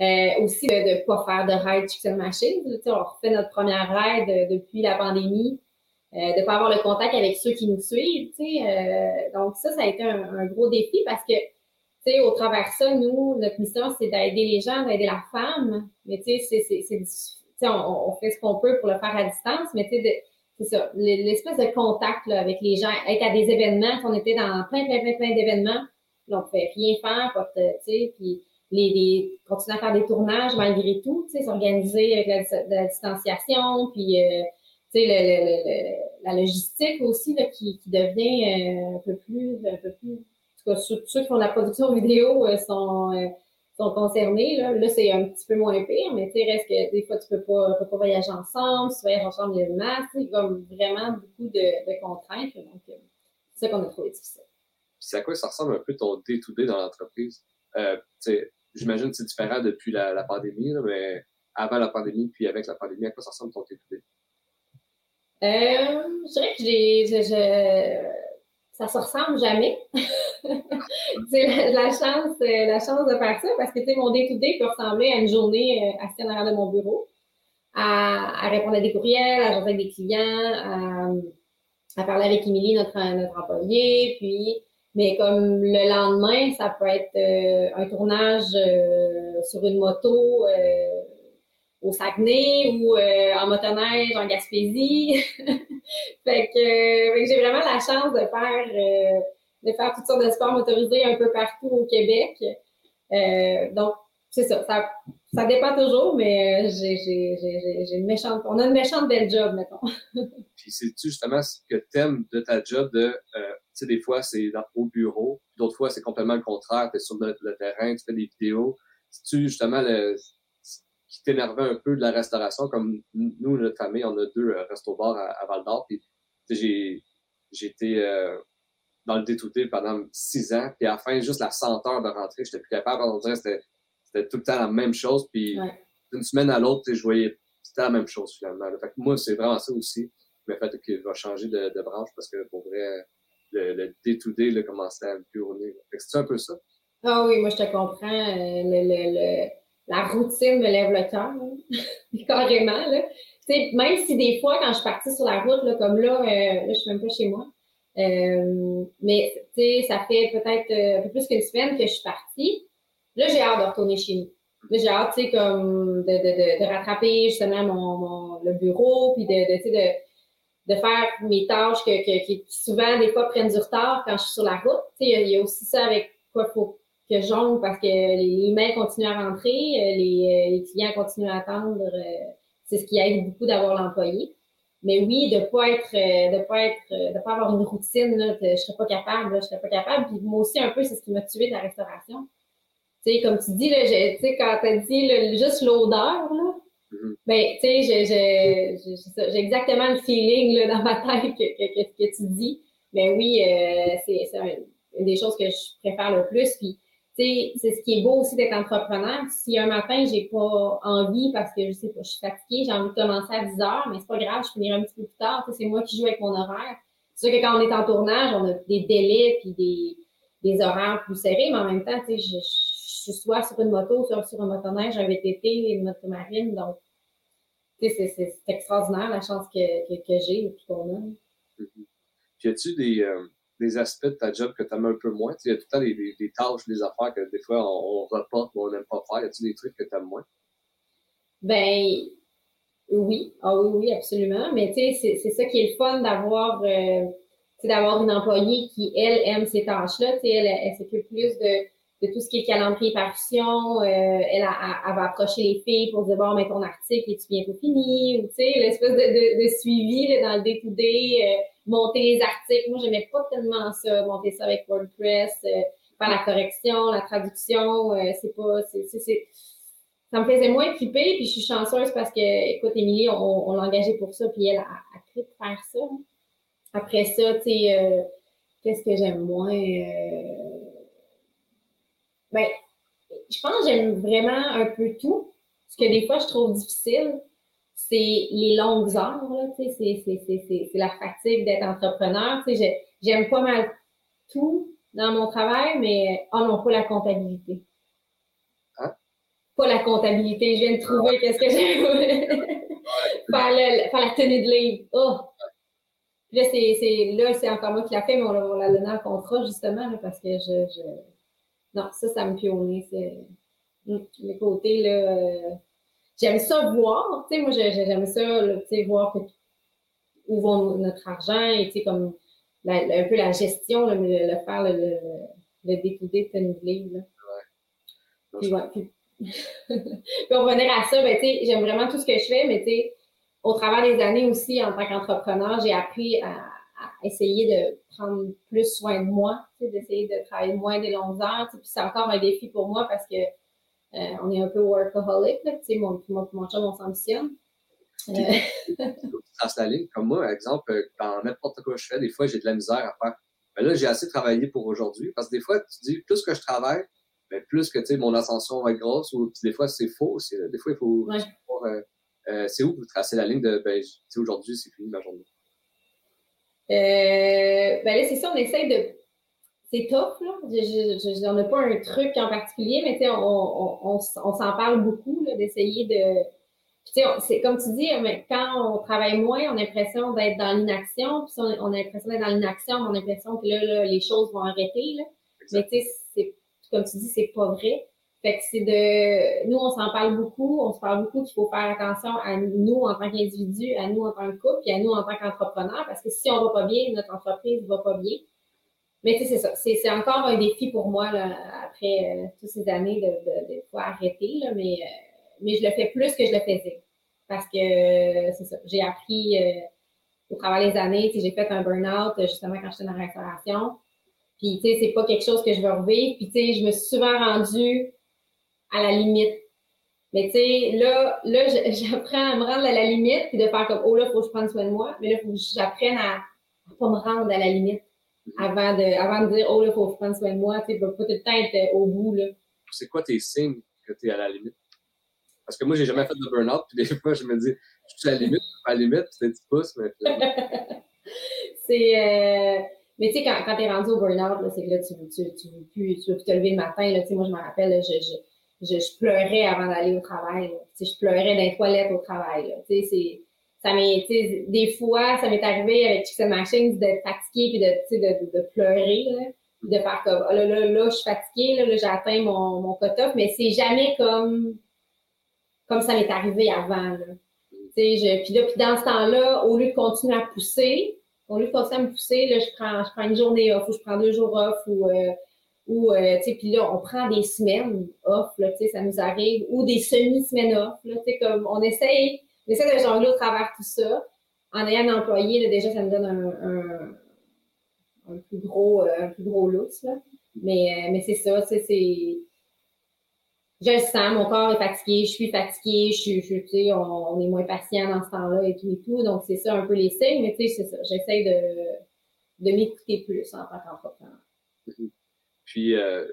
Euh, aussi de ne pas faire de ride Chicken Machines. Là, on refait notre première euh, depuis la pandémie, euh, de ne pas avoir le contact avec ceux qui nous suivent. Euh, donc ça, ça a été un, gros défi parce que au travers de ça, nous, notre mission, c'est d'aider les gens, d'aider la femme. Mais tu on, on fait ce qu'on peut pour le faire à distance, mais tu sais, c'est ça, l'espèce de contact là, avec les gens, être à des événements, on était dans plein, plein, plein, plein d'événements, on pouvait rien faire, tu sais, puis les, les, continuer à faire des tournages malgré tout, tu sais, s'organiser avec la, distanciation, puis, euh, tu sais, le, le, la logistique aussi, là, qui, qui devient euh, un peu plus, un peu plus, en tout cas, ceux, qui font la production vidéo euh, sont, sont concernés. Là, là c'est un petit peu moins pire, mais tu sais, reste que des fois, tu peux pas, peux pas voyager ensemble, tu voyages ensemble les masses, c'est comme vraiment beaucoup de, de contraintes. Donc, euh, c'est ça qu'on a trouvé difficile. c'est à quoi ça ressemble un peu ton day-to-day dans l'entreprise? Euh, J'imagine que c'est différent depuis la, la pandémie, là, mais avant la pandémie, puis avec la pandémie, à quoi ça ressemble ton day-to-day? Euh, je dirais que j'ai, je, je, ça se ressemble jamais. c'est la, chance, euh, la chance de faire ça parce que mon day-to-day peut ressembler à une journée euh, assise en arrière de mon bureau, à, répondre à des courriels, à jaser avec des clients, à, parler avec Émilie, notre, notre employé, puis mais comme le lendemain, ça peut être euh, un tournage sur une moto au Saguenay ou en motoneige en Gaspésie. fait que, j'ai vraiment la chance de faire de faire toutes sortes de sports motorisés un peu partout au Québec. Euh, donc, c'est ça, ça, ça. dépend toujours, mais euh, j'ai une méchante. On a une méchante belle job, mettons. Puis c'est-tu justement ce que t'aimes de ta job de euh, tu sais, des fois c'est au bureau, d'autres fois c'est complètement le contraire, tu es sur le, terrain, tu fais des vidéos. C'est-tu justement le qui t'énervait un peu de la restauration, comme nous, notre famille, on a deux euh, restos-bars à, à Val d'Or, puis j'ai été dans le détouté pendant six ans. Puis à la fin, juste la senteur de rentrer, j'étais plus capable. On dirait que c'était tout le temps la même chose. Puis d'une semaine à l'autre, je voyais c'était la même chose finalement. Fait que moi, c'est vraiment ça aussi. Le fait qu'il va changer de, de, branche parce que pour vrai, le, le commençait à me tourner. Fait que c'est un peu ça? Ah oui, moi je te comprends. Euh, le, le, la routine me lève le cœur, carrément. Là. même si des fois, quand je suis partie sur la route, là, comme là, euh, là, je suis même pas chez moi, euh, mais tu sais, ça fait peut-être euh, un peu plus qu'une semaine que je suis partie. Là, j'ai hâte de retourner chez nous. j'ai hâte, tu sais, comme de, de, de, rattraper justement mon, mon, le bureau, puis de, de, de, de faire mes tâches que, que, qui souvent, des fois, prennent du retard quand je suis sur la route. Tu sais, il y, a aussi ça avec quoi faut que j'ongle parce que les mails continuent à rentrer, euh, les, les clients continuent à attendre. C'est ce qui aide beaucoup d'avoir l'employé. Mais oui, de pas être, euh, de pas être, euh, de pas avoir une routine, là, je serais pas capable, je serais pas capable. Puis moi aussi, un peu, c'est ce qui m'a tué de la restauration. Tu sais, comme tu dis, là, tu sais, quand t'as dit juste l'odeur, là, mm-hmm. ben, tu sais, j'ai exactement le feeling, là, dans ma tête que, que, que, tu dis. Mais oui, euh, c'est une des choses que je préfère le plus. Puis, c'est ce qui est beau aussi d'être entrepreneur. Si un matin, j'ai pas envie parce que je sais pas, je suis fatiguée, j'ai envie de commencer à 10 heures, mais c'est pas grave, je finirai un petit peu plus tard. C'est moi qui joue avec mon horaire. C'est sûr que quand on est en tournage, on a des délais puis des, des horaires plus serrés, mais en même temps, je, je, suis soit sur une moto, soit sur un motoneige, un VTT, une motomarine. Donc, c'est extraordinaire la chance que, que, que j'ai et qu'on a. Mm-hmm. Puis, as-tu des. Euh, des aspects de ta job que tu aimes un peu moins? Il y a tout le temps des, tâches, des affaires que des fois on, reporte ou on n'aime pas faire. Y a-t-il des trucs que tu aimes moins? Ben, oui. Ah oui, oui, absolument. Mais tu sais, c'est ça qui est le fun d'avoir euh, d'avoir une employée qui, elle, aime ces tâches-là. Sais, elle, elle s'occupe plus de, tout ce qui est calendrier parution. Euh, elle, elle, va approcher les filles pour dire, bon, mais ton article, est-tu bientôt fini? Ou tu sais, l'espèce de, suivi dans le day-to-day. Euh, monter les articles. Moi, j'aimais pas tellement ça, monter ça avec WordPress, euh, faire la correction, la traduction. Euh, c'est pas, c'est, c'est, ça me faisait moins triper, puis je suis chanceuse parce que, écoute, Émilie, on, l'a engagée pour ça, puis elle a, a de faire ça. Après ça, tu sais, euh, qu'est-ce que j'aime moins? ben, je pense que j'aime vraiment un peu tout. Ce que des fois, je trouve difficile, c'est les longues heures, c'est la fatigue d'être entrepreneur. J'aime pas mal tout dans mon travail, mais oh non, pas la comptabilité. Hein? Pas la comptabilité. Je viens de trouver qu'est-ce que j'aime. faire, faire, la tenue de livre. Oh! Là, c'est encore moi qui l'a fait, mais on, l'a donné en contrat, justement, parce que je, je, Non, ça, ça me pionne. C'est. Hum, le côté, là. Euh, j'aime ça voir, tu sais, moi, j'aime ça, tu sais, voir où va notre argent et, tu sais, comme un peu la gestion, le, le, faire, le, le, le day-to-day là. Ouais. Puis, ouais, puis... puis on revenir à ça, ben, tu sais, j'aime vraiment tout ce que je fais, mais, tu sais, au travers des années aussi, en tant qu'entrepreneur, j'ai appris à, essayer de prendre plus soin de moi, tu sais, d'essayer de travailler moins des longues heures, puis c'est encore un défi pour moi parce que euh, on est un peu workaholic, tu sais, mon, mon, mon chum, on s'ambitionne. Euh... la ligne, comme moi, par exemple, dans n'importe quoi je fais, des fois, j'ai de la misère à faire. Mais là, j'ai assez travaillé pour aujourd'hui. Parce que des fois, tu dis, plus que je travaille, mais plus que, tu sais, mon ascension va être grosse. Ou des fois, c'est faux. Des fois, il faut ouais. euh, euh, c'est où vous tracez la ligne de, ben, tu sais, aujourd'hui, c'est fini ma journée. Euh, ben là, c'est ça, on essaye de c'est tough, là. Je, n'en ai pas un truc en particulier, mais tu sais, on, on, on, on s'en parle beaucoup, d'essayer de. Tu sais, c'est comme tu dis, mais quand on travaille moins, on a l'impression d'être dans l'inaction, puis on, on, a l'impression d'être dans l'inaction, on a l'impression que là, là, les choses vont arrêter, là. Mais tu sais, comme tu dis, c'est pas vrai. Fait que c'est de, nous, on s'en parle beaucoup, on se parle beaucoup qu'il faut faire attention à nous en tant qu'individu, à nous en tant que couple, puis à nous en tant qu'entrepreneur, parce que si on va pas bien, notre entreprise va pas bien. Mais tu sais, c'est ça. C'est encore un défi pour moi, là, après euh, toutes ces années de, de, de arrêter, là, mais, euh, mais je le fais plus que je le faisais. Parce que euh, c'est ça. J'ai appris au travers des années, tu sais, j'ai fait un burn-out justement quand j'étais dans la restauration. Puis, tu sais, c'est pas quelque chose que je veux revivre. Puis, tu sais, je me suis souvent rendue à la limite. Mais, tu sais, là, là j'apprends à me rendre à la limite, puis de faire comme, oh là, faut que je prenne soin de moi. Mais là, il faut que j'apprenne à, à pas me rendre à la limite avant de, avant de dire, oh, là, il faut prendre soin de moi, tu sais, pas tout le temps être euh, au bout, là. C'est quoi tes signes que tu es à la limite? Parce que moi, j'ai jamais fait de burn-out, puis des fois, je me dis, je suis à la limite, à la limite, puis tu pousses, mais. c'est. Euh... Mais tu sais, quand, quand tu es rendu au burn-out, c'est que là, tu veux, tu, tu, veux plus, tu veux plus te lever le matin. Là, moi, je me rappelle, je, je, je, je, pleurais avant d'aller au travail. Je pleurais dans les toilettes au travail. C'est ça m'est, des fois, ça m'est arrivé avec Chicken Machines d'être fatiguée puis de, de, de, pleurer, là. de faire comme, oh là, là, là, je suis fatiguée, là, là j'ai atteint mon, mon quota, mais c'est jamais comme, comme ça m'est arrivé avant. Là. Je, puis là, puis dans ce temps-là, au lieu de continuer à pousser, au lieu de continuer à me pousser, là, je prends, je prends une journée off ou je prends deux jours off ou, euh, euh, tu sais, puis là, on prend des semaines off, là, tu sais, ça nous arrive, ou des semi-semaines off, là, tu sais, comme on essaye, on essaie de jongler au travers tout ça. En ayant un employé, déjà, ça me donne un, plus gros, euh, gros luxe. Mais, mais c'est ça, c'est je le sens, mon corps est fatigué, je suis fatiguée, je suis, tu sais, on, est moins patient dans ce temps-là et tout et tout. Donc, c'est ça un peu les signes, mais tu sais, c'est ça. J'essaie de, de m'écouter plus en tant qu'entrepreneur. Puis, euh,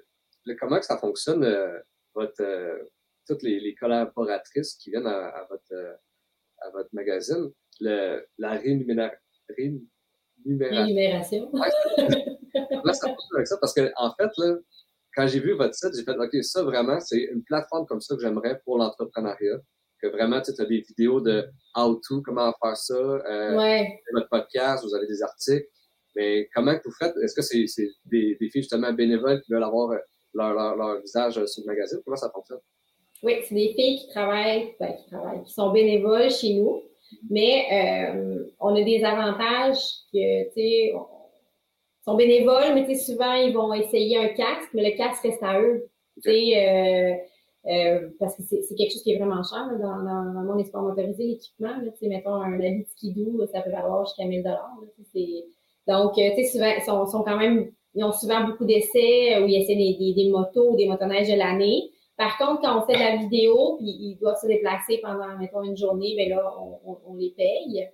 comment ça fonctionne, euh, votre, euh, toutes les, collaboratrices qui viennent à, votre, euh, à votre magazine, le, la rémunération. Rémunération. Ouais, ça fonctionne avec ça? Parce que, en fait, là, quand j'ai vu votre site, j'ai fait, OK, ça vraiment, c'est une plateforme comme ça que j'aimerais pour l'entrepreneuriat. Que vraiment, tu as des vidéos de how-to, comment faire ça, euh, ouais. votre podcast, vous avez des articles. Mais comment que vous faites? Est-ce que c'est des, des filles justement bénévoles qui veulent avoir leur, leur, leur visage euh, sur le magazine? Comment ça fonctionne? Oui, c'est des filles qui travaillent, ben, qui travaillent, qui sont bénévoles chez nous. Mais euh, on a des avantages que, tu sais, sont bénévoles, mais souvent, ils vont essayer un casque, mais le casque reste à eux. Euh, euh, parce que c'est quelque chose qui est vraiment cher là, dans, dans, dans, des sports motorisés, l'équipement. Mettons un habit de skidoo, ça peut valoir jusqu'à 1000 Donc, euh, tu sais, souvent, ils sont, sont, quand même, ils ont souvent beaucoup d'essais où ils essaient des, des, des motos ou des motoneiges de l'année. Par contre, quand on fait de la vidéo, puis ils doivent se déplacer pendant, mettons, une journée, ben là, on, on, on les paye.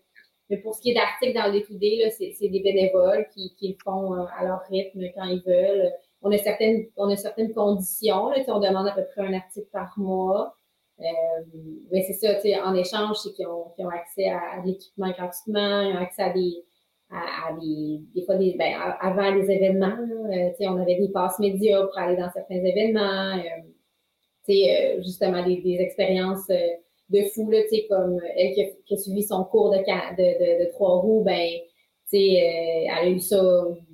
Mais pour ce qui est d'articles dans le day c'est des bénévoles qui, qui le font euh, à leur rythme quand ils veulent. On a certaines, on a certaines conditions. Là, on demande à peu près un article par mois. Euh, mais c'est ça, en échange, c'est qu'ils ont, ont, accès à, de l'équipement gratuitement, ils ont accès à des, à, des, des fois des, ben, avant les événements, là, euh, on avait des passes médias pour aller dans certains événements, euh, euh justement des, des expériences euh, de fou, là, tu sais, comme elle qui a, qui a, suivi son cours de, de, de, de trois roues, ben, tu sais, euh, elle a eu ça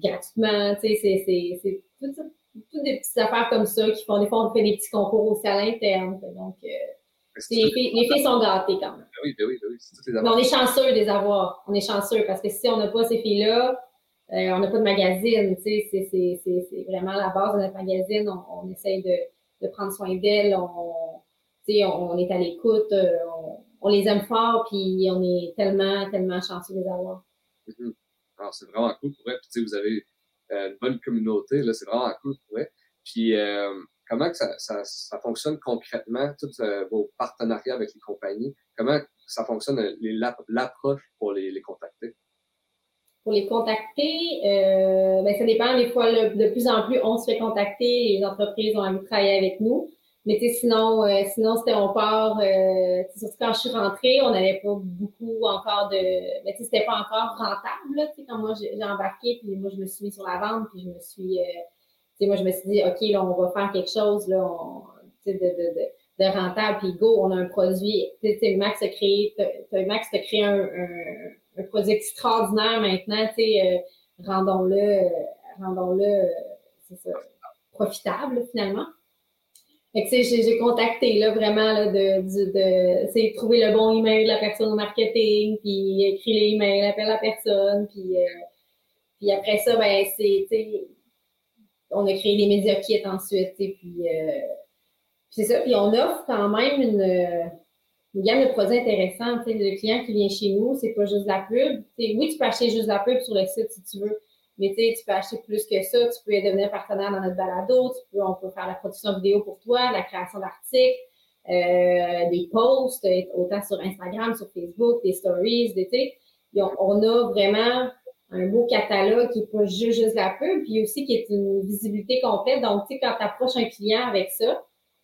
gratuitement, tu sais, c'est toutes, toutes des petites affaires comme ça qui font, des fois, on fait des petits concours aussi à l'interne, donc, euh, les, filles, les filles sont gâtées quand même. Ben oui, ben oui, ben oui, toutes les Mais on est chanceux de les avoir, on est chanceux, parce que si on n'a pas ces filles-là, euh, on n'a pas de magazine, tu sais, c'est vraiment la base de notre magazine, on, on essaye de, de prendre soin d'elles, on on, est à l'écoute, euh, on, les aime fort, puis on est tellement, tellement chanceux de les avoir. Mm-hmm. Alors, c'est vraiment cool pour vrai. Puis, vous avez euh, une bonne communauté, là, c'est vraiment cool pour vrai. Puis, euh, comment ça, ça, ça, fonctionne concrètement, tous vos partenariats avec les compagnies? Comment ça fonctionne, l'approche pour les, contacter? Pour les contacter, euh, ben, ça dépend. Des fois, de plus en plus, on se fait contacter. Les entreprises ont envie de travailler avec nous. Mais tu sais, sinon, euh, sinon c'était on part. Euh, surtout quand je suis rentrée, on n'avait pas beaucoup encore de. Mais tu sais, c'était pas encore rentable. Là, quand moi j'ai embarqué, puis moi je me suis mis sur la vente, puis je me suis. Euh, moi je me suis dit, ok, là on va faire quelque chose là, sais, de, de, de, de, rentable, puis go, on a un produit. Tu sais, Max a créé, Max a créé un, un, un, produit extraordinaire maintenant. Tu euh, rendons-le, rendons-le, c'est ça, profitable finalement. Que, j'ai contacté, là, vraiment, là, de, de, de trouver le bon email de la personne au marketing, puis écrire les emails, appeler la personne, puis, euh, puis après ça, ben, c'est, on a créé des médias kits ensuite, puis, euh, c'est ça. Puis on offre quand même une, une gamme de produits intéressants, tu sais, le client qui vient chez nous, c'est pas juste la pub. T'sais, oui, tu peux acheter juste la pub sur le site si tu veux, mais tu tu peux acheter plus que ça. Tu peux devenir partenaire dans notre balado. Tu peux, on peut faire la production vidéo pour toi, la création d'articles, euh, des posts, autant sur Instagram, sur Facebook, des stories, des, on, on a vraiment un beau catalogue qui est pas juste, juste la pub, puis aussi qui est une visibilité complète. Donc, tu sais, quand tu approches un client avec ça,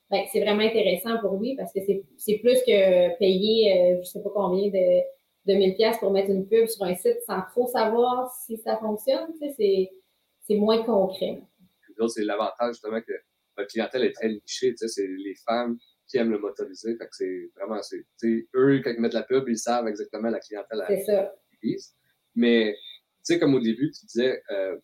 ben, c'est vraiment intéressant pour lui parce que c'est plus que payer, euh, je sais pas combien de 2000 pièces pour mettre une pub sur un site sans trop savoir si ça fonctionne, tu sais, c'est moins concret. C'est l'avantage justement que votre clientèle est très nichée, tu sais, c'est les femmes qui aiment le motorisé, fait que c'est vraiment, c'est, eux, quand ils mettent la pub, ils savent exactement la clientèle à, visent. Mais, tu sais, comme au début, tu disais, euh,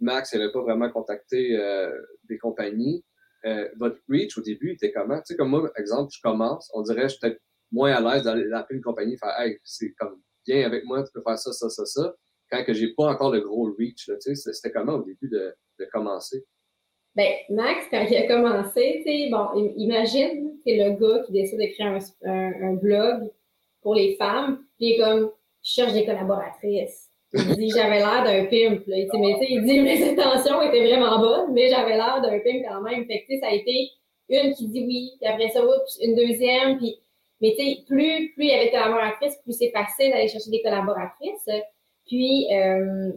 Max n'avait pas vraiment contacté euh, des compagnies, euh, votre reach au début était comment? Tu sais, comme moi, par exemple, je commence, on dirait que je suis peut-être moins à l'aise d'aller appeler une compagnie, faire Hey, c'est comme viens avec moi, tu peux faire ça, ça, ça, ça. Quand que j'ai pas encore le gros reach, tu sais, c'était comment au début de, de commencer? Ben, Max, quand il a commencé, tu sais, bon, imagine, c'est le gars qui décide de créer un, un, blog pour les femmes, puis il est comme, je cherche des collaboratrices. Il dit, j'avais l'air d'un pimp, là. Il dit, mais tu sais, il dit, mes intentions étaient vraiment bonnes, mais j'avais l'air d'un pimp quand même. Fait que, tu sais, ça a été une qui dit oui, puis après ça, oups, une deuxième, puis, mais tu sais, plus, plus il y avait de collaboratrices, plus c'est facile d'aller chercher des collaboratrices. Puis, euh,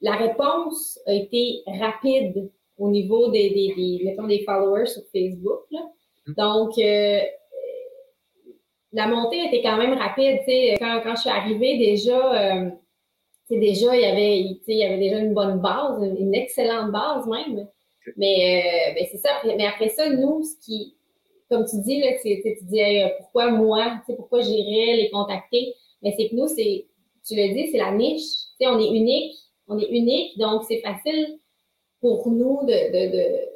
la réponse a été rapide au niveau des, des, des, mettons, des followers sur Facebook. Là. Mm. Donc, euh, la montée était quand même rapide. Quand, quand je suis arrivée, déjà, euh, déjà, il y avait, il y avait déjà une bonne base, une, excellente base même. Mais euh, ben, c'est ça. Mais après ça, nous, ce qui, comme tu dis, là, tu, tu dis pourquoi moi, pourquoi j'irais les contacter? Mais c'est que nous, c'est, tu le dis, c'est la niche. sais on est unique. On est unique, donc c'est facile pour nous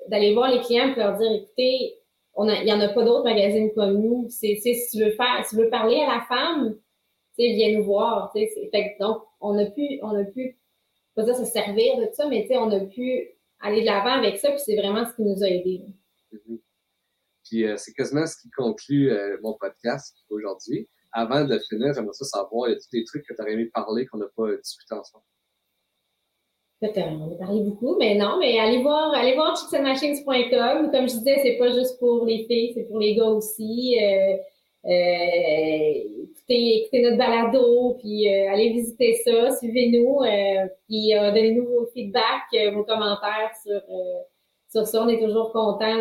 d'aller voir les clients et leur dire, écoutez, on il n'y en a pas d'autres magazines comme nous. C'est, si tu veux faire, si tu veux parler à la femme, tu viens nous voir. Fait, donc, on a pu, on a pu, pas dire se servir de ça, mais on a pu aller de l'avant avec ça, puis c'est vraiment ce qui nous a aidés. Mm-hmm. Puis euh, c'est quasiment ce qui conclut euh, mon podcast aujourd'hui. Avant de finir, j'aimerais ça savoir, il y a des trucs que tu aurais aimé parler qu'on n'a pas discuté ensemble? Peut-être, on a parlé beaucoup, mais non, mais allez voir, allez voir. Comme je disais, c'est pas juste pour les filles, c'est pour les gars aussi. Euh, écoutez, écoutez, notre balado, puis euh, allez visiter ça, suivez-nous, euh, puis euh, donnez-nous vos feedbacks, euh, vos commentaires sur, sur ça. On est toujours contents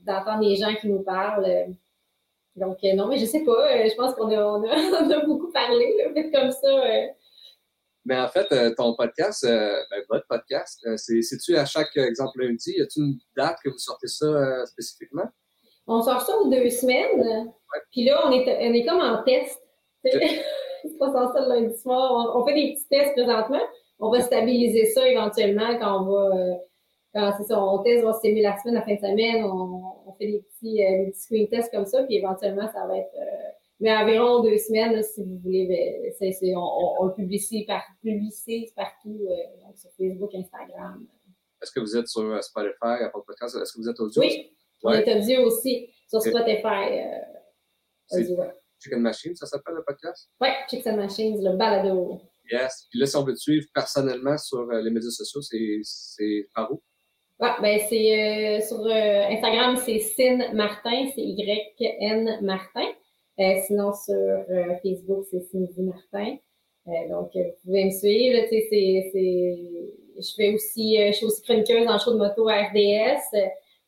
d'entendre de, les gens qui nous parlent. Donc, non, mais je sais pas, je pense qu'on a, on a, beaucoup parlé, comme ça. Mais en fait, euh, ton podcast, euh, ben, votre podcast, euh, c'est-tu à chaque exemple lundi? Y a-t-il une date que vous sortez ça spécifiquement? On sort ça aux deux semaines. Puis là, on est, on est comme en test. c'est pas ça le lundi soir. On, fait des petits tests présentement. On va stabiliser ça éventuellement quand on va. quand c'est ça, on teste, on va se la semaine, la fin de semaine. On, on fait des petits, des petits screen tests comme ça. Puis éventuellement, ça va être mais environ deux semaines, si vous voulez, ben, on, le publicise, par, partout, euh, donc sur Facebook, Instagram. Est-ce que vous êtes sur euh, Spotify, Apple Podcast? Est-ce que vous êtes audio? Oui, on est audio aussi sur Spotify. Euh, Chicken Machine, ça s'appelle le podcast? Oui, Chicken Machine, le balado. Yes. Puis là, si on veut te suivre personnellement sur les médias sociaux, c'est par où? Ouais, ben c'est sur Instagram, c'est Sin Martin, c'est Y-N Martin. Euh, sinon, sur euh, Facebook, c'est Cindy Martin. Euh, donc, vous pouvez me suivre. C'est, c'est, je fais aussi, je suis aussi chroniqueuse en show de moto à RDS.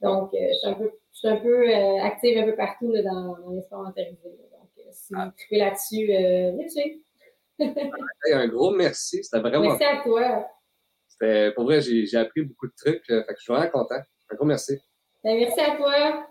Donc, je suis un peu, je suis un peu active un peu partout là, dans, dans les sports motorisés. Donc, si vous tripez là-dessus, venez me suivre. un gros merci. C'était vraiment. Merci à toi. C'était, pour vrai, j'ai, j'ai appris beaucoup de trucs. Fait que je suis vraiment content. Un gros merci. Ben, merci à toi.